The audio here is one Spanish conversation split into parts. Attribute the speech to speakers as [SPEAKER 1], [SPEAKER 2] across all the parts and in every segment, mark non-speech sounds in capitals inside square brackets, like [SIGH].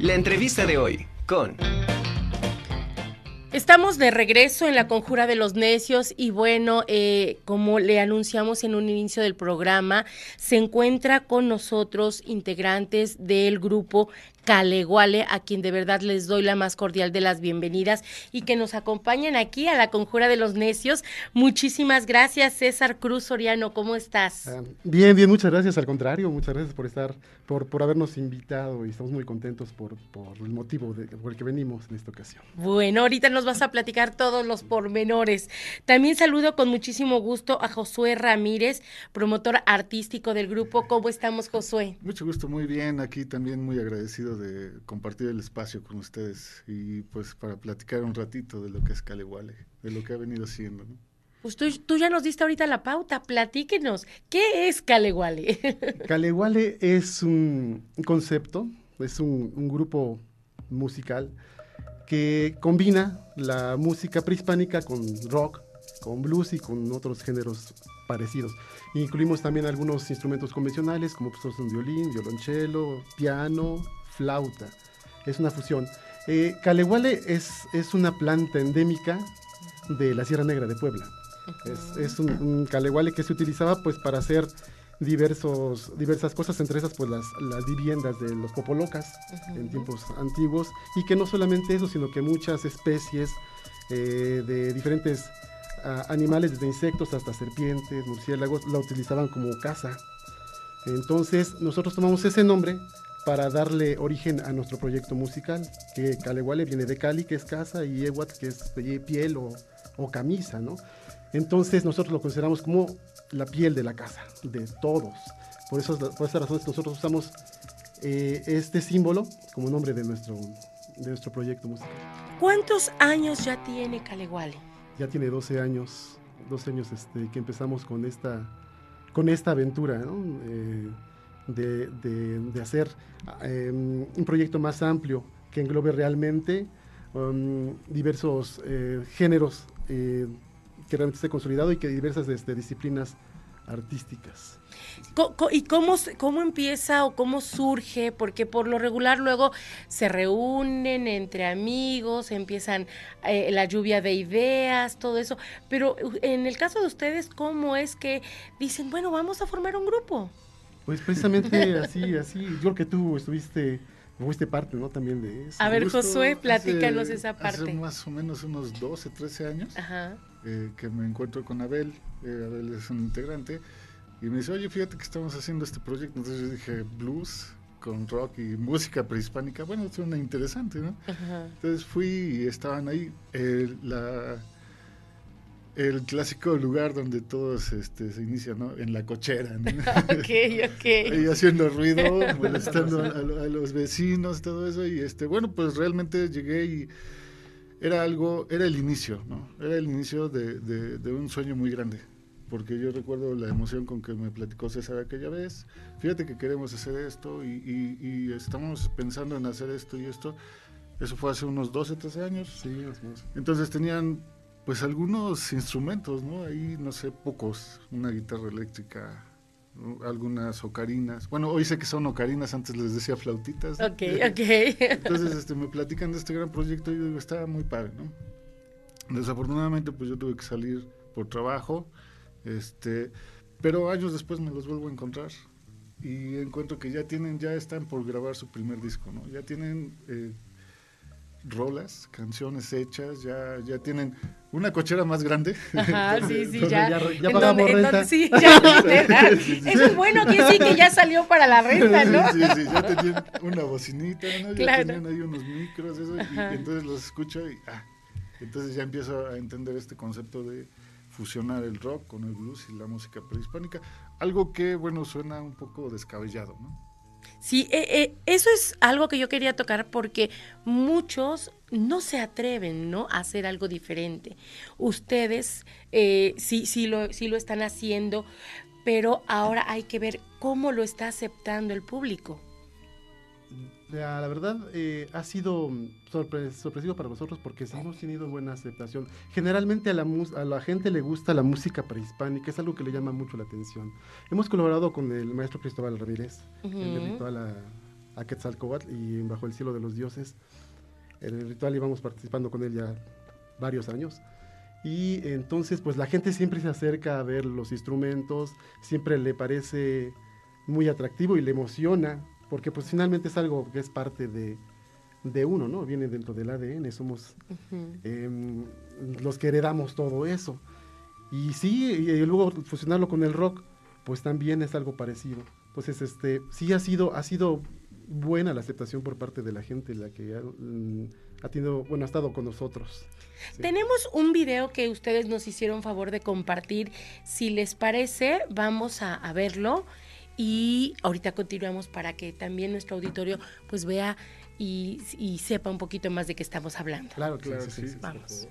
[SPEAKER 1] La entrevista de hoy con...
[SPEAKER 2] Estamos de regreso en la conjura de los necios y bueno, eh, como le anunciamos en un inicio del programa, se encuentra con nosotros integrantes del grupo Caleguale, a quien de verdad les doy la más cordial de las bienvenidas y que nos acompañan aquí a la Conjura de los Necios. Muchísimas gracias, César Cruz Soriano, ¿cómo estás?
[SPEAKER 3] Ah, bien, bien, muchas gracias, al contrario, muchas gracias por estar, por, por habernos invitado y estamos muy contentos por, por el motivo de, por el que venimos en esta ocasión.
[SPEAKER 2] Bueno, ahorita nos vas a platicar todos los pormenores. También saludo con muchísimo gusto a Josué Ramírez, promotor artístico del grupo. ¿Cómo estamos, Josué?
[SPEAKER 4] Mucho gusto, muy bien, aquí también muy agradecido de compartir el espacio con ustedes y pues para platicar un ratito de lo que es Caleguale, de lo que ha venido siendo.
[SPEAKER 2] Pues tú, ya nos diste ahorita la pauta, platíquenos, ¿qué es Caleguale? [LAUGHS]
[SPEAKER 3] Caleguale es un concepto, es un, un grupo musical que combina la música prehispánica con rock, con blues y con otros géneros parecidos. Incluimos también algunos instrumentos convencionales como pues, son violín, violonchelo, piano, flauta. Es una fusión. Eh, es, es una planta endémica de la Sierra Negra de Puebla. Es, un, caleguale que se utilizaba pues para hacer diversos, diversas cosas, entre esas pues las, las viviendas de los popolocas en tiempos antiguos y que no solamente eso, sino que muchas especies eh, de diferentes ah, animales, desde insectos hasta serpientes, murciélagos, la utilizaban como casa. Entonces nosotros tomamos ese nombre para darle origen a nuestro proyecto musical, que Caleguale viene de Cali, que es casa, y Ewat, que es piel o, camisa, ¿no? Entonces nosotros lo consideramos como la piel de la casa, de todos. Por, eso, por esa razón nosotros usamos eh, este símbolo como nombre de nuestro, de nuestro proyecto musical.
[SPEAKER 2] ¿Cuántos años ya tiene Caleguale?
[SPEAKER 3] Ya tiene 12 años, 12 años este, que empezamos con esta, con esta aventura, ¿no? Eh, de, hacer em, un proyecto más amplio que englobe realmente um, diversos eh, géneros eh, que realmente esté consolidado y que diversas este, disciplinas artísticas.
[SPEAKER 2] ¿Y cómo, cómo empieza o cómo surge? Porque por lo regular luego se reúnen entre amigos, empiezan eh, la lluvia de ideas, todo eso. Pero en el caso de ustedes, ¿cómo es que dicen, bueno, vamos a formar un grupo?
[SPEAKER 3] Pues precisamente así, así. Yo creo que tú estuviste, fuiste parte, ¿no? También de eso.
[SPEAKER 2] A ver, Josué, platícanos esa parte.
[SPEAKER 4] Hace más o menos unos 12, 13 años eh, que me encuentro con Abel. Eh, Abel es un integrante. Y me dice, oye, fíjate que estamos haciendo este proyecto. Entonces yo dije, blues con rock y música prehispánica. Bueno, suena interesante, ¿no? Entonces fui y estaban ahí. Eh, la el clásico lugar donde todos este, se inician, ¿no? En la cochera, ¿no? [LAUGHS]
[SPEAKER 2] ok, ok. [LAUGHS]
[SPEAKER 4] y haciendo ruido, molestando a, los vecinos, todo eso. Y este, bueno, pues realmente llegué y era algo, era el inicio, ¿no? Era el inicio de, de, un sueño muy grande. Porque yo recuerdo la emoción con que me platicó César aquella vez. Fíjate que queremos hacer esto y, y, estamos pensando en hacer esto y esto. Eso fue hace unos 12, 13 años.
[SPEAKER 3] Sí,
[SPEAKER 4] Entonces tenían pues algunos instrumentos, ¿no? Ahí, no sé, pocos, una guitarra eléctrica, algunas ocarinas. Bueno, hoy sé que son ocarinas, antes les decía flautitas.
[SPEAKER 2] Ok, [LAUGHS] ok.
[SPEAKER 4] Entonces, este, me platican de este gran proyecto y yo digo, está muy padre, ¿no? Desafortunadamente, pues yo tuve que salir por trabajo, este, pero años después me los vuelvo a encontrar y encuentro que ya tienen, ya están por grabar su primer disco, ¿no? Ya tienen eh, rolas, canciones hechas, ya, ya tienen una cochera más grande. [LAUGHS]
[SPEAKER 2] Ajá, sí, sí, ya.
[SPEAKER 3] Ya, pagamos renta.
[SPEAKER 2] sí, [LAUGHS] ya, Eso es bueno, que sí que ya salió para la renta, ¿no?
[SPEAKER 4] Sí, sí, ya tenían una bocinita, ¿no? Ya tenían ahí unos micros, eso, y, entonces los escucho y, ah, entonces ya empiezo a entender este concepto de fusionar el rock con el blues y la música prehispánica, algo que, bueno, suena un poco descabellado, ¿no?
[SPEAKER 2] Sí, eh, eh, eso es algo que yo quería tocar porque muchos no se atreven, ¿no? A hacer algo diferente. Ustedes eh, sí, sí, lo, sí lo están haciendo, pero ahora hay que ver cómo lo está aceptando el público
[SPEAKER 3] la, verdad eh, ha sido sorpresivo para nosotros porque sí hemos tenido buena aceptación. Generalmente a la, a la gente le gusta la música prehispánica, es algo que le llama mucho la atención. Hemos colaborado con el maestro Cristóbal Ramírez, uh a, a Quetzalcoatl y Bajo el Cielo de los Dioses. En el ritual íbamos participando con él ya varios años. Y entonces, pues la gente siempre se acerca a ver los instrumentos, siempre le parece muy atractivo y le emociona, porque pues finalmente es algo que es parte de, de uno, ¿no? Viene dentro del ADN, somos em, los que heredamos todo eso. Y sí, y luego fusionarlo con el rock, pues también es algo parecido. Entonces, este, sí ha sido, ha sido buena la aceptación por parte de la gente, la que ha, mm, tenido, bueno, ha estado con nosotros.
[SPEAKER 2] Tenemos un video que ustedes nos hicieron favor de compartir. Si les parece, vamos a, a verlo y ahorita continuamos para que también nuestro auditorio pues vea y, y, sepa un poquito más de qué estamos hablando.
[SPEAKER 3] Claro, claro, sí. sí,
[SPEAKER 2] Vamos.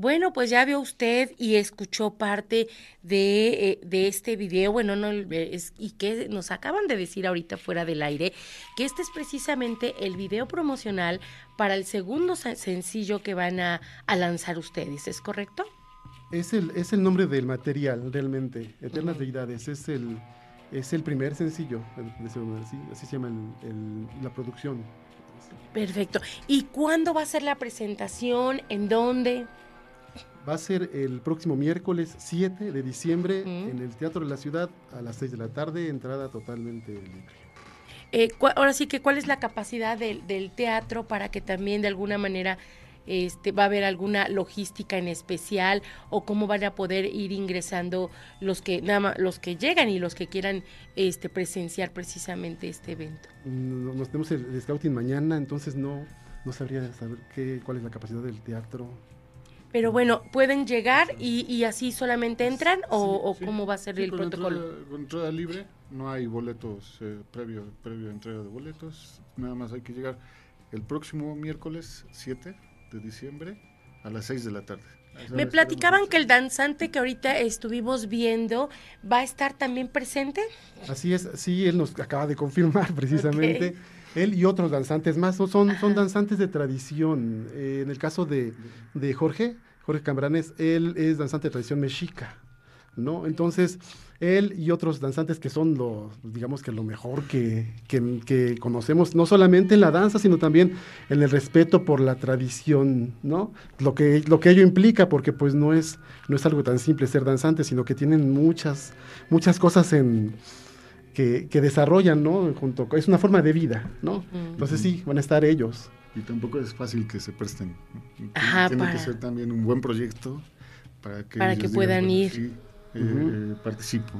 [SPEAKER 2] Bueno, pues ya vio usted y escuchó parte de, eh, de este video, bueno, no, es, y que nos acaban de decir ahorita fuera del aire, que este es precisamente el video promocional para el segundo sencillo que van a, a lanzar ustedes, ¿es correcto?
[SPEAKER 3] Es el, es el nombre del material, realmente. Eternas Deidades. Es el, es el primer sencillo, así se llama la producción.
[SPEAKER 2] Perfecto. ¿Y cuándo va a ser la presentación? ¿En dónde?
[SPEAKER 3] Va a ser el próximo miércoles 7 de diciembre en el Teatro de la Ciudad a las 6 de la tarde, entrada totalmente libre.
[SPEAKER 2] Eh, ahora sí que, ¿cuál es la capacidad del, del teatro para que también de alguna manera este, va a haber alguna logística en especial o cómo van a poder ir ingresando los que nada los que llegan y los que quieran este presenciar precisamente este evento.
[SPEAKER 3] Nos tenemos el, scouting mañana, entonces no no sabría saber qué cuál es la capacidad del teatro.
[SPEAKER 2] Pero bueno, ¿pueden llegar y, así solamente entran o, cómo va a ser el protocolo?
[SPEAKER 4] con entrada libre, no hay boletos eh, previo, previo entrega de boletos, nada más hay que llegar el próximo miércoles 7 de diciembre a las 6 de la tarde.
[SPEAKER 2] Me platicaban que el danzante que ahorita estuvimos viendo va a estar también presente.
[SPEAKER 3] Así es, sí, él nos acaba de confirmar [LAUGHS] precisamente. Él y otros danzantes más son, son danzantes de tradición. Eh, en el caso de, de Jorge, Jorge Cambranes, él es danzante de tradición mexica. ¿no? Entonces, él y otros danzantes que son lo, digamos que lo mejor que, conocemos, no solamente en la danza, sino también en el respeto por la tradición, ¿no? Lo que, lo que ello implica, porque pues no es, no es algo tan simple ser danzante, sino que tienen muchas, muchas cosas en, que, desarrollan, ¿no? Junto, es una forma de vida, ¿no? Entonces sí, van a estar ellos.
[SPEAKER 4] Y tampoco es fácil que se presten. Tiene que ser también un buen proyecto para que,
[SPEAKER 2] para que puedan ir.
[SPEAKER 4] Eh, participo.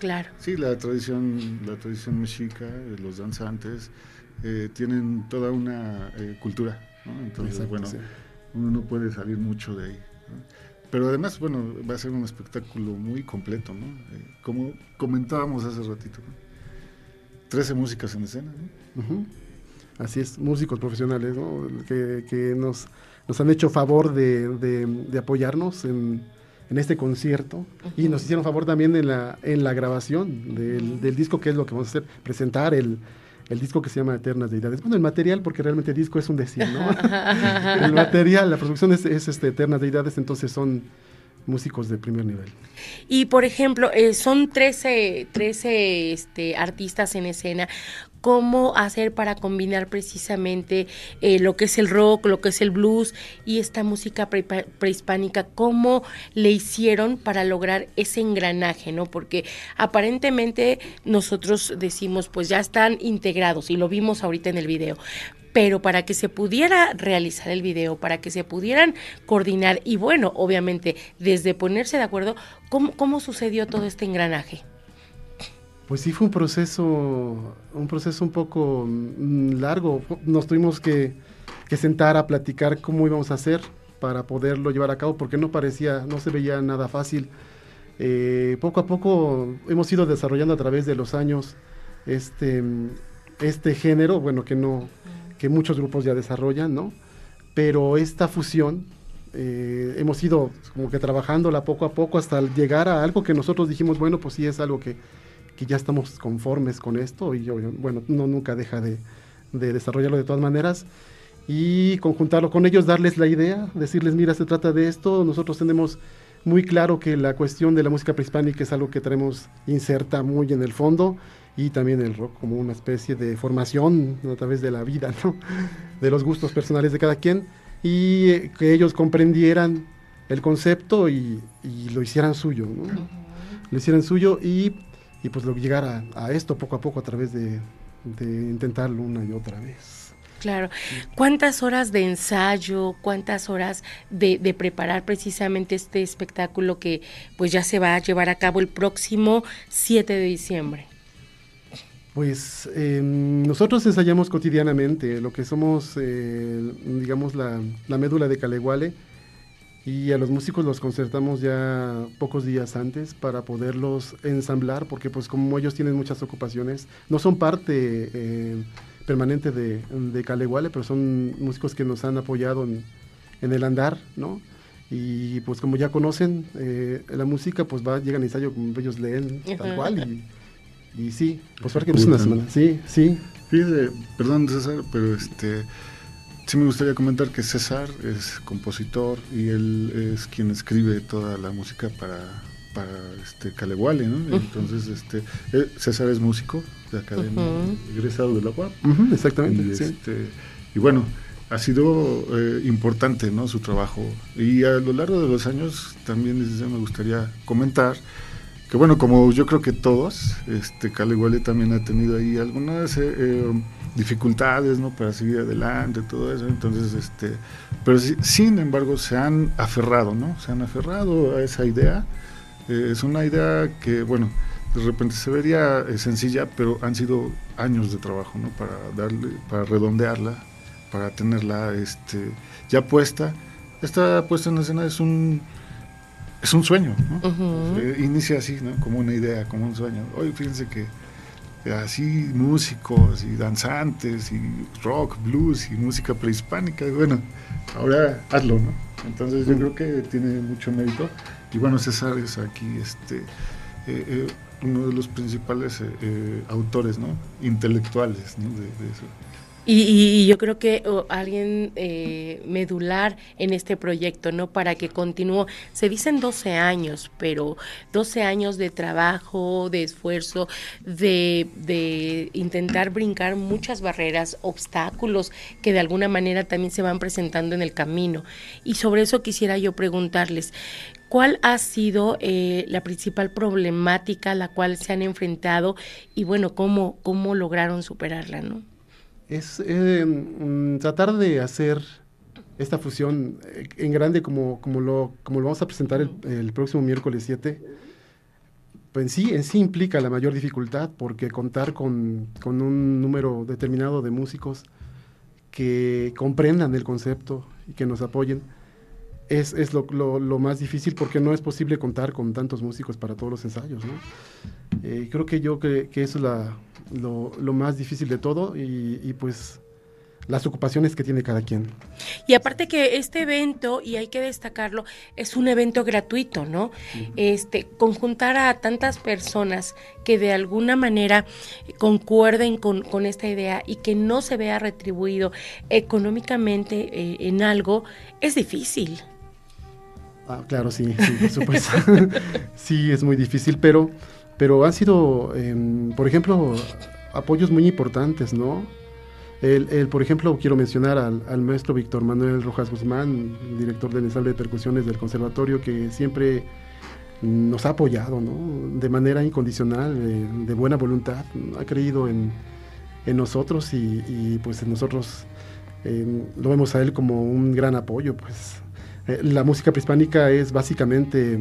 [SPEAKER 2] Claro.
[SPEAKER 4] Sí, la tradición, la tradición mexica, eh, los danzantes, eh, tienen toda una cultura, Entonces, bueno, uno no puede salir mucho de ahí. Pero además, bueno, va a ser un espectáculo muy completo, ¿no? como comentábamos hace ratito, Trece músicas en escena,
[SPEAKER 3] Así es, músicos profesionales, Que, nos, nos han hecho favor de apoyarnos en en este concierto. Y nos hicieron favor también en la, en la grabación del, disco, que es lo que vamos a hacer, presentar el, disco que se llama Eternas Deidades. Bueno, el material, porque realmente el disco es un decir, ¿no? [LAUGHS] el material, la producción es, este, Eternas Deidades, entonces son músicos de primer nivel.
[SPEAKER 2] Y por ejemplo, eh, son 13, 13 este, artistas en escena cómo hacer para combinar precisamente eh, lo que es el rock, lo que es el blues y esta música prehispánica, cómo le hicieron para lograr ese engranaje, ¿no? Porque aparentemente nosotros decimos, pues ya están integrados y lo vimos ahorita en el video, pero para que se pudiera realizar el video, para que se pudieran coordinar y bueno, obviamente desde ponerse de acuerdo, ¿cómo, cómo sucedió todo este engranaje?
[SPEAKER 3] Pues sí fue un proceso, un proceso un poco mm, largo. Nos tuvimos que, sentar a platicar cómo íbamos a hacer para poderlo llevar a cabo, porque no parecía, no se veía nada fácil. Eh, poco a poco hemos ido desarrollando a través de los años este, este género, bueno, que no, que muchos grupos ya desarrollan, ¿no? Pero esta fusión eh, hemos ido como que trabajándola poco a poco hasta llegar a algo que nosotros dijimos, bueno, pues sí es algo que que ya estamos conformes con esto y bueno, no nunca deja de, desarrollarlo de todas maneras y conjuntarlo con ellos, darles la idea, decirles, mira, se trata de esto, nosotros tenemos muy claro que la cuestión de la música prehispánica es algo que tenemos inserta muy en el fondo y también el rock como una especie de formación a través de la vida, ¿no? de los gustos personales de cada quien y eh, que ellos comprendieran el concepto y, lo hicieran suyo, lo hicieran suyo y y pues lo llegar a, esto poco a poco a través de, intentarlo una y otra vez.
[SPEAKER 2] Claro. ¿Cuántas horas de ensayo, cuántas horas de, preparar precisamente este espectáculo que pues ya se va a llevar a cabo el próximo 7 de diciembre?
[SPEAKER 3] Pues em, nosotros ensayamos cotidianamente, lo que somos, eh, digamos, la, la médula de Caleguale y a los músicos los concertamos ya pocos días antes para poderlos ensamblar, porque pues como ellos tienen muchas ocupaciones, no son parte eh, permanente de, de Caleguale, pero son músicos que nos han apoyado en, el andar, ¿no? Y pues como ya conocen eh, la música, pues va, llegan a ensayo, como ellos leen, tal cual, y, y sí, pues que es una semana, sí, sí.
[SPEAKER 4] Fíjese, perdón César, pero este sí me gustaría comentar que César es compositor y él es quien escribe toda la música para, para este Caleguale, ¿no? Entonces, este, eh, César es músico de academia, egresado de la UAP.
[SPEAKER 3] exactamente.
[SPEAKER 4] Y, este, y bueno, ha sido eh, importante, ¿no? Su trabajo. Y a lo largo de los años también me gustaría comentar que bueno, como yo creo que todos, este Caleguale también ha tenido ahí algunas eh, dificultades, ¿no? Para seguir adelante, todo eso. Entonces, este, pero sin embargo se han aferrado, ¿no? Se han aferrado a esa idea. Eh, es una idea que, bueno, de repente se vería eh, sencilla, pero han sido años de trabajo, ¿no? Para darle, para redondearla, para tenerla, este, ya puesta. Esta puesta en escena es un es un sueño, ¿no? Eh, inicia así, ¿no? Como una idea, como un sueño. Hoy fíjense que así músicos y danzantes y rock, blues y música prehispánica, bueno, ahora hazlo, ¿no? Entonces yo creo que tiene mucho mérito. Y bueno, César es aquí este, eh, eh, uno de los principales autores, ¿no? Intelectuales, ¿no? de eso.
[SPEAKER 2] Y, yo creo que alguien eh, medular en este proyecto, ¿no? Para que continúe. Se dicen 12 años, pero 12 años de trabajo, de esfuerzo, de, de intentar brincar muchas barreras, obstáculos que de alguna manera también se van presentando en el camino. Y sobre eso quisiera yo preguntarles, ¿Cuál ha sido eh, la principal problemática a la cual se han enfrentado y bueno, cómo, cómo lograron superarla, ¿no?
[SPEAKER 3] Es eh, mm, tratar de hacer esta fusión eh, en grande como, como, lo, como lo vamos a presentar el, próximo miércoles 7, pues en sí, en sí implica la mayor dificultad porque contar con, con un número determinado de músicos que comprendan el concepto y que nos apoyen es, es lo, lo, más difícil porque no es posible contar con tantos músicos para todos los ensayos. ¿no? Eh, creo que yo que, que eso es la, lo, lo, más difícil de todo y, y, pues las ocupaciones que tiene cada quien.
[SPEAKER 2] Y aparte que este evento, y hay que destacarlo, es un evento gratuito, ¿no? Este, conjuntar a tantas personas que de alguna manera concuerden con, con esta idea y que no se vea retribuido económicamente eh, en algo, es difícil.
[SPEAKER 3] Ah, claro, sí, sí, por supuesto. [LAUGHS] sí, es muy difícil, pero pero han sido, em, por ejemplo, apoyos muy importantes, ¿no? El, por ejemplo, quiero mencionar al, maestro Víctor Manuel Rojas Guzmán, director del ensamble de percusiones del conservatorio, que siempre nos ha apoyado, ¿no? De manera incondicional, de, buena voluntad, ha creído en, nosotros y, pues nosotros em, lo vemos a él como un gran apoyo, pues. Eh, la música prehispánica es básicamente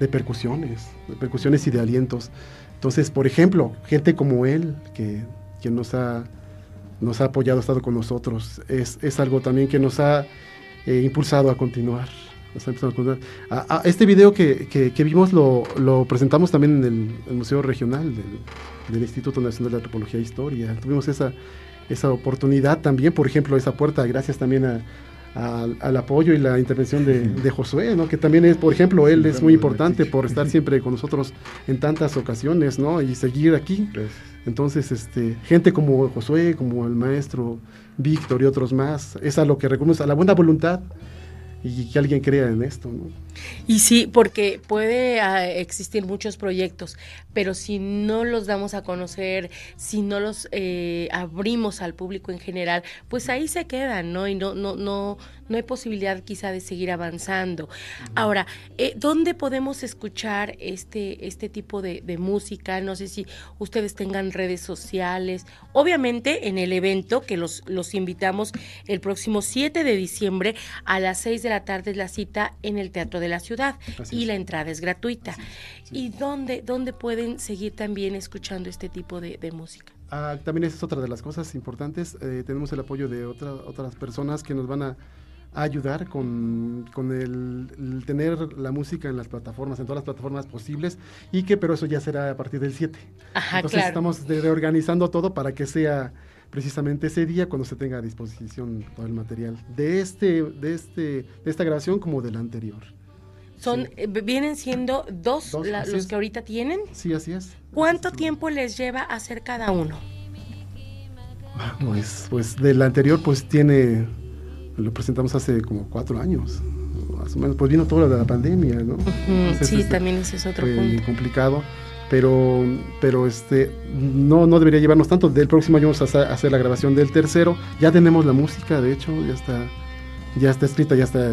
[SPEAKER 3] de percusiones, de percusiones y de alientos. Entonces, por ejemplo, gente como él, que, que nos, ha, nos ha apoyado, ha estado con nosotros, es, es algo también que nos ha eh, impulsado a continuar. A, este video que, que, vimos lo, presentamos también en el, Museo Regional del, del, Instituto Nacional de Antropología e Historia. Tuvimos esa, esa oportunidad también, por ejemplo, esa puerta, gracias también a, al, apoyo y la intervención de, Josué, ¿no? que también es, por ejemplo, él es muy importante por estar siempre con nosotros en tantas ocasiones ¿no? y seguir aquí. Entonces, este, gente como Josué, como el maestro Víctor y otros más, es a lo que reconoce, a la buena voluntad y que alguien crea en esto. ¿no?
[SPEAKER 2] Y sí, porque puede ah, existir muchos proyectos, pero si no los damos a conocer, si no los eh, abrimos al público en general, pues ahí se quedan, ¿no? Y no, no, no, no hay posibilidad quizá de seguir avanzando. Ahora, eh, ¿dónde podemos escuchar este, este tipo de, música? No sé si ustedes tengan redes sociales. Obviamente en el evento que los, los invitamos el próximo 7 de diciembre a las 6 de la tarde es la cita en el Teatro de la Ciudad y la entrada es gratuita. ¿Y dónde, dónde pueden seguir también escuchando este tipo de, música?
[SPEAKER 3] Ah, también esa es otra de las cosas importantes. Eh, tenemos el apoyo de otras personas que nos van a ayudar con, el, tener la música en las plataformas, en todas las plataformas posibles, y que, pero eso ya será a partir del 7. Entonces estamos reorganizando todo para que sea precisamente ese día cuando se tenga a disposición todo el material de este, de este, de esta grabación como de la anterior.
[SPEAKER 2] Son, eh, vienen siendo dos, los que ahorita tienen.
[SPEAKER 3] Sí, así es.
[SPEAKER 2] ¿Cuánto tiempo les lleva hacer cada uno?
[SPEAKER 3] Pues, pues del anterior pues tiene lo presentamos hace como cuatro años, más o menos, pues vino todo lo de la pandemia, ¿no?
[SPEAKER 2] sí, este, también ese es otro
[SPEAKER 3] fue complicado, pero, pero este, no, no debería llevarnos tanto. Del próximo año vamos a hacer la grabación del tercero, ya tenemos la música, de hecho, ya está, ya está escrita, ya está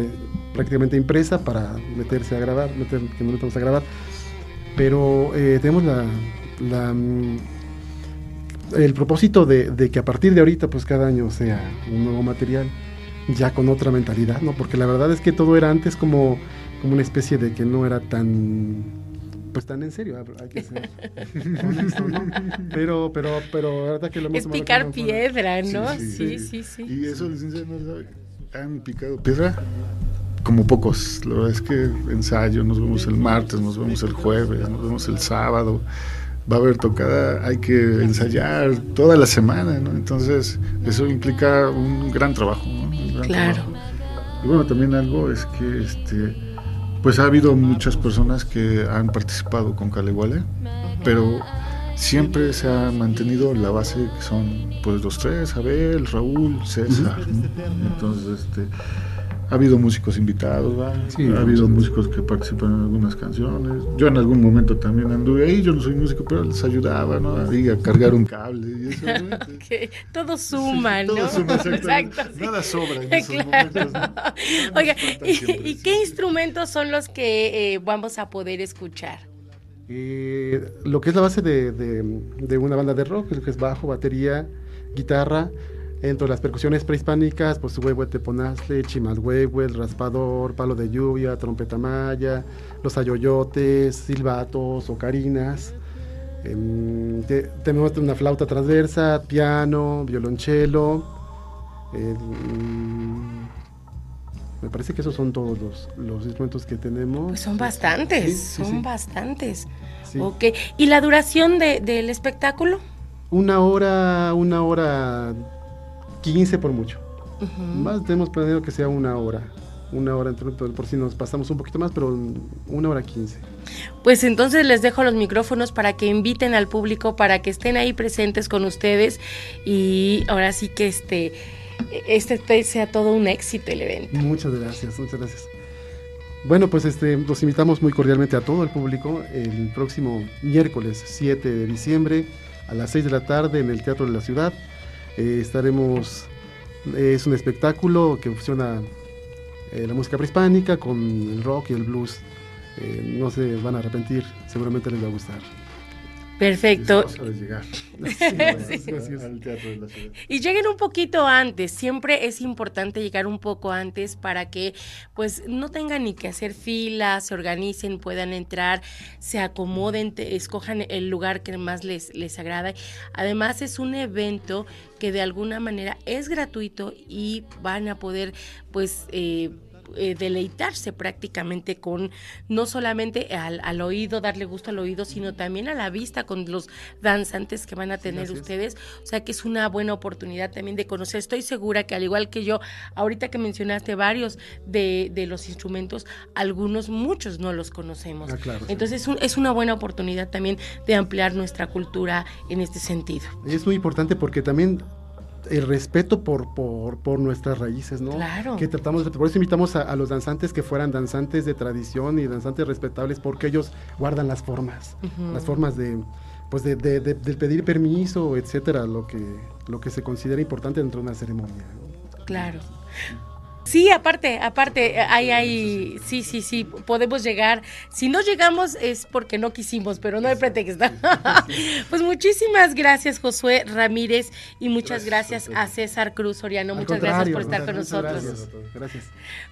[SPEAKER 3] prácticamente impresa para meterse a grabar, meter, que nos metamos a grabar, pero eh, tenemos la, la mm, el propósito de, que a partir de ahorita, pues cada año sea un nuevo material ya con otra mentalidad, ¿no? Porque la verdad es que todo era antes como, como una especie de que no era tan pues tan en serio, hay que ser [LAUGHS] honesto, ¿no? Pero, pero, pero la verdad que lo hemos
[SPEAKER 2] Es picar piedra, ¿no? Sí sí, sí
[SPEAKER 4] Y eso, licenciado, han picado piedra como pocos. La verdad es que ensayo, nos vemos el martes, nos vemos el jueves, nos vemos el sábado. Va a haber tocada, hay que ensayar toda la semana, ¿no? Entonces, eso implica un gran trabajo, ¿no?
[SPEAKER 2] claro.
[SPEAKER 4] Y bueno, también algo es que este pues ha habido muchas personas que han participado con Caleguale, pero siempre se ha mantenido la base que son pues los tres, Abel, Raúl, César. Entonces, este ha habido músicos invitados, ha habido músicos que participan en algunas canciones. Yo en algún momento también anduve ahí, yo no soy músico, pero les ayudaba, ¿no? Ahí a cargar un cable y eso. [LAUGHS]
[SPEAKER 2] Todo suma, ¿no?
[SPEAKER 4] Todo suma, exacto. Nada sobra en [LAUGHS] esos momentos. [LAUGHS]
[SPEAKER 2] Oiga, ¿y, qué instrumentos son los que eh, vamos a poder escuchar?
[SPEAKER 3] Eh, lo que es la base de, de, de una banda de rock, que es bajo, batería, guitarra, entre las percusiones prehispánicas, pues huevo teponazle, chimalhuehue, el raspador, palo de lluvia, trompeta maya, los ayoyotes, silbatos, ocarinas. Em, tenemos una flauta transversa, piano, violonchelo. Mm, me parece que esos son todos los, instrumentos que tenemos.
[SPEAKER 2] Pues son bastantes, son bastantes. Okay. ¿Y la duración del espectáculo?
[SPEAKER 3] Una hora, una hora 15 por mucho. Más tenemos planeado que sea una hora. Una hora, entre, por si nos pasamos un poquito más, pero una hora 15.
[SPEAKER 2] Pues entonces les dejo los micrófonos para que inviten al público, para que estén ahí presentes con ustedes y ahora sí que este, este sea todo un éxito el evento.
[SPEAKER 3] Muchas gracias, muchas gracias. Bueno, pues este, los invitamos muy cordialmente a todo el público el próximo miércoles 7 de diciembre a las 6 de la tarde en el Teatro de la Ciudad. Eh, estaremos, es un espectáculo que fusiona eh, la música prehispánica con el rock y el blues. Eh, no se van a arrepentir, seguramente les va a gustar.
[SPEAKER 2] Perfecto. [LAUGHS] Y lleguen un poquito antes, siempre es importante llegar un poco antes para que pues no tengan ni que hacer filas, se organicen, puedan entrar, se acomoden, escojan el lugar que más les, les agrada. Además es un evento que de alguna manera es gratuito y van a poder pues... Eh, eh, deleitarse prácticamente con no solamente al, oído, darle gusto al oído, sino también a la vista con los danzantes que van a tener ustedes. O sea que es una buena oportunidad también de conocer. Estoy segura que al igual que yo, ahorita que mencionaste varios de, de los instrumentos, algunos, muchos no los conocemos. Ah, Entonces es una buena oportunidad también de ampliar nuestra cultura en este sentido.
[SPEAKER 3] Es muy importante porque también el respeto por, por, por, nuestras raíces, ¿no?
[SPEAKER 2] Claro.
[SPEAKER 3] Que tratamos por eso invitamos a, los danzantes que fueran danzantes de tradición y danzantes respetables, porque ellos guardan las formas, las formas de, pues de, de, pedir permiso, etcétera, lo que, lo que se considera importante dentro de una ceremonia.
[SPEAKER 2] Claro. Sí, aparte, aparte, hay, hay, sí, sí, sí, podemos llegar. Si no llegamos es porque no quisimos, pero no hay pretexto. [LAUGHS] [LAUGHS] pues muchísimas gracias, Josué Ramírez, y muchas gracias, a César Cruz Soriano. muchas gracias por estar con nosotros.
[SPEAKER 3] gracias.